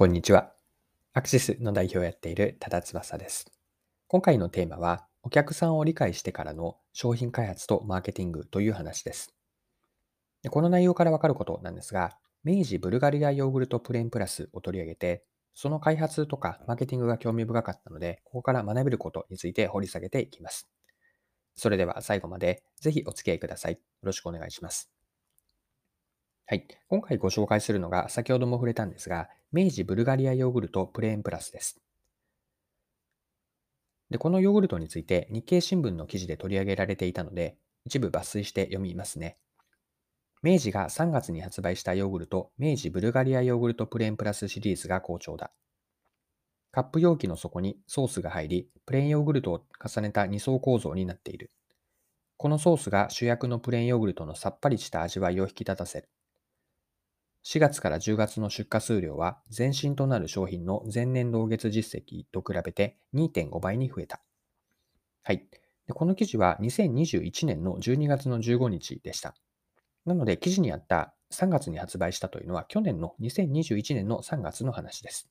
こんにちは。アクシスの代表をやっている多田翼です。今回のテーマは、お客さんを理解してからの商品開発とマーケティングという話です。この内容からわかることなんですが、明治ブルガリアヨーグルトプレーンプラスを取り上げて、その開発とかマーケティングが興味深かったので、ここから学べることについて掘り下げていきます。それでは最後までぜひお付き合いください。よろしくお願いします。はい。今回ご紹介するのが、先ほども触れたんですが、明治ブルガリアヨーグルトプレーンプラスです。で、このヨーグルトについて日経新聞の記事で取り上げられていたので、一部抜粋して読みますね。明治が3月に発売したヨーグルト、明治ブルガリアヨーグルトプレーンプラスシリーズが好調だ。カップ容器の底にソースが入り、プレーンヨーグルトを重ねた2層構造になっている。このソースが主役のプレーンヨーグルトのさっぱりした味わいを引き立たせる。4月から10月の出荷数量は前身となる商品の前年同月実績と比べて2.5倍に増えた。はい。この記事は2021年の12月の15日でした。なので記事にあった3月に発売したというのは去年の2021年の3月の話です。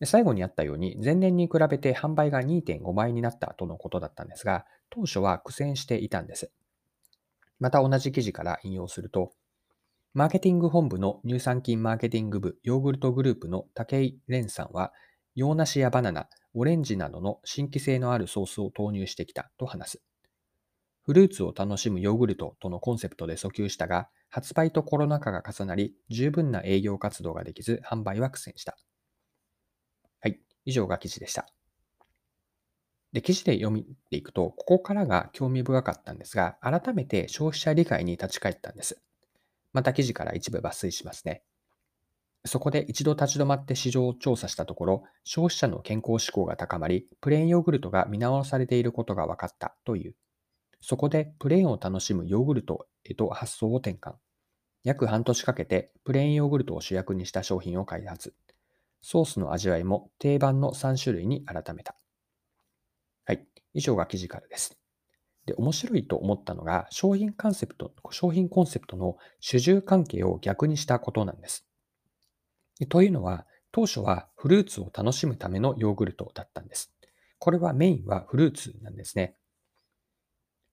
で最後にあったように前年に比べて販売が2.5倍になったとのことだったんですが、当初は苦戦していたんです。また同じ記事から引用すると、マーケティング本部の乳酸菌マーケティング部ヨーグルトグループの武井蓮さんは、洋梨やバナナ、オレンジなどの新規性のあるソースを投入してきたと話す。フルーツを楽しむヨーグルトとのコンセプトで訴求したが、発売とコロナ禍が重なり、十分な営業活動ができず、販売は苦戦した。はい、以上が記事でした。で、記事で読みていくと、ここからが興味深かったんですが、改めて消費者理解に立ち返ったんです。また記事から一部抜粋しますね。そこで一度立ち止まって市場を調査したところ、消費者の健康志向が高まり、プレーンヨーグルトが見直されていることが分かったという。そこでプレーンを楽しむヨーグルトへと発想を転換。約半年かけてプレーンヨーグルトを主役にした商品を開発。ソースの味わいも定番の3種類に改めた。はい。以上が記事からです。で、面白いと思ったのが、商品コンセプト、商品コンセプトの主従関係を逆にしたことなんです。というのは、当初はフルーツを楽しむためのヨーグルトだったんです。これはメインはフルーツなんですね。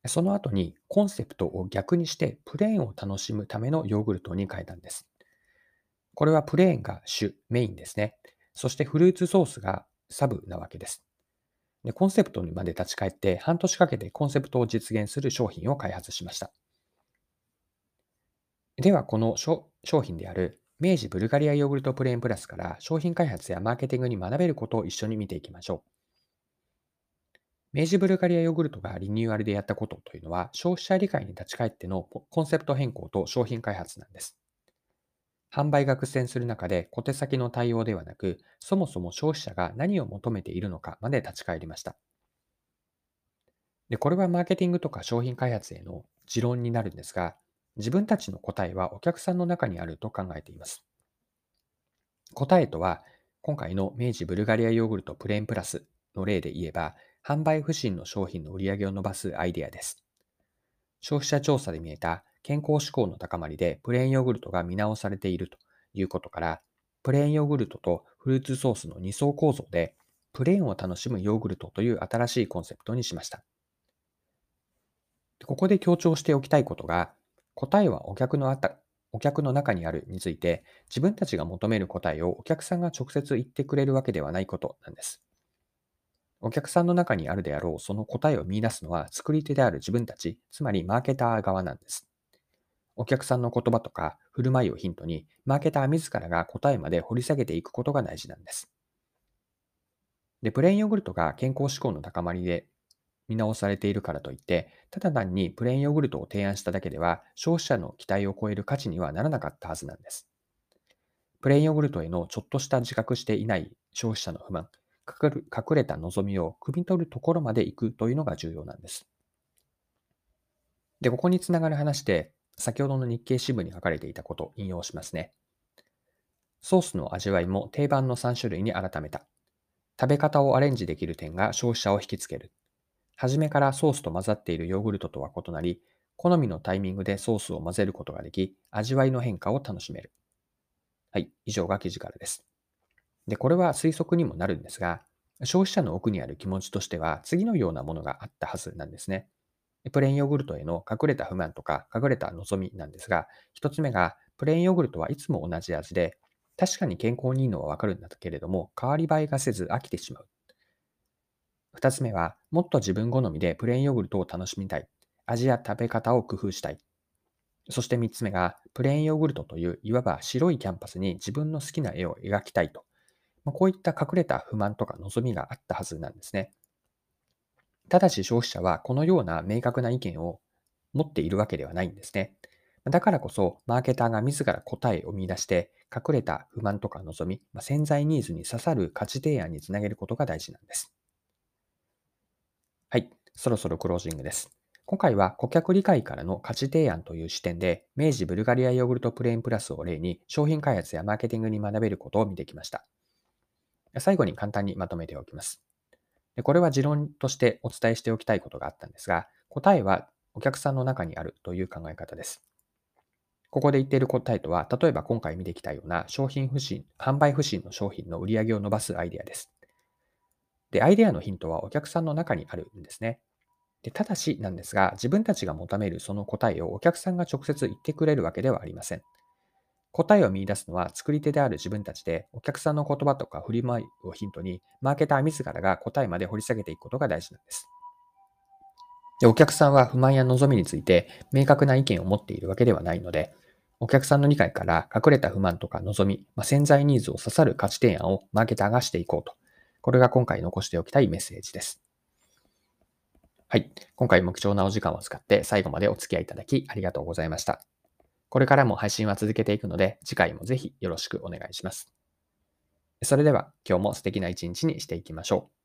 その後にコンセプトを逆にしてプレーンを楽しむためのヨーグルトに変えたんです。これはプレーンが主、メインですね。そしてフルーツソースがサブなわけです。でコンセプトにまで立ち返って半年かけてコンセプトを実現する商品を開発しました。では、この商品である明治ブルガリアヨーグルトプレーンプラスから商品開発やマーケティングに学べることを一緒に見ていきましょう。明治ブルガリアヨーグルトがリニューアルでやったことというのは消費者理解に立ち返ってのコンセプト変更と商品開発なんです。販売が苦戦する中で小手先の対応ではなく、そもそも消費者が何を求めているのかまで立ち返りました。で、これはマーケティングとか商品開発への持論になるんですが、自分たちの答えはお客さんの中にあると考えています。答えとは、今回の明治ブルガリアヨーグルトプレーンプラスの例で言えば、販売不振の商品の売り上げを伸ばすアイデアです。消費者調査で見えた健康志向の高まりでプレーンヨーグルトが見直されているということから、プレーンヨーグルトとフルーツソースの2層構造で、プレーンを楽しむヨーグルトという新しいコンセプトにしました。ここで強調しておきたいことが、答えはお客のあったお客の中にあるについて、自分たちが求める答えをお客さんが直接言ってくれるわけではないことなんです。お客さんの中にあるであろうその答えを見出すのは作り手である自分たち、つまりマーケター側なんです。お客さんの言葉とか振る舞いをヒントに、マーケター自らが答えまで掘り下げていくことが大事なんです。で、プレーンヨーグルトが健康志向の高まりで見直されているからといって、ただ単にプレーンヨーグルトを提案しただけでは、消費者の期待を超える価値にはならなかったはずなんです。プレーンヨーグルトへのちょっとした自覚していない消費者の不満、隠れた望みを汲み取るところまで行くというのが重要なんです。で、ここにつながる話で、先ほどの日経新聞に書かれていたことを引用しますね。ソースの味わいも定番の3種類に改めた。食べ方をアレンジできる点が消費者を引きつける。初めからソースと混ざっているヨーグルトとは異なり、好みのタイミングでソースを混ぜることができ、味わいの変化を楽しめる。はい、以上が記事からです。で、これは推測にもなるんですが、消費者の奥にある気持ちとしては、次のようなものがあったはずなんですね。プレーンヨーグルトへの隠れた不満とか隠れた望みなんですが、一つ目が、プレーンヨーグルトはいつも同じ味で、確かに健康にいいのはわかるんだけれども、変わり映えがせず飽きてしまう。二つ目は、もっと自分好みでプレーンヨーグルトを楽しみたい。味や食べ方を工夫したい。そして三つ目が、プレーンヨーグルトといういわば白いキャンパスに自分の好きな絵を描きたいと。まこういった隠れた不満とか望みがあったはずなんですね。ただし消費者はこのような明確な意見を持っているわけではないんですね。だからこそ、マーケターが自ら答えを見出して、隠れた不満とか望み、ま潜在ニーズに刺さる価値提案につなげることが大事なんです。はい、そろそろクロージングです。今回は顧客理解からの価値提案という視点で、明治ブルガリアヨーグルトプレーンプラスを例に商品開発やマーケティングに学べることを見てきました。最後に簡単にまとめておきます。これは持論としてお伝えしておきたいことがあったんですが、答えはお客さんの中にあるという考え方です。ここで言っている答えとは、例えば今回見てきたような商品不振、販売不振の商品の売り上げを伸ばすアイデアです。で、アイデアのヒントはお客さんの中にあるんですね。でただしなんですが、自分たちが求めるその答えをお客さんが直接言ってくれるわけではありません。答えを見出すのは作り手である自分たちで、お客さんの言葉とか振り舞いをヒントに、マーケター自らが答えまで掘り下げていくことが大事なんです。でお客さんは不満や望みについて明確な意見を持っているわけではないので、お客さんの理解から隠れた不満とか望み、まあ、潜在ニーズを刺さる価値提案をマーケターがしていこうと。これが今回残しておきたいメッセージです。はい。今回も貴重なお時間を使って最後までお付き合いいただきありがとうございました。これからも配信は続けていくので、次回もぜひよろしくお願いします。それでは今日も素敵な一日にしていきましょう。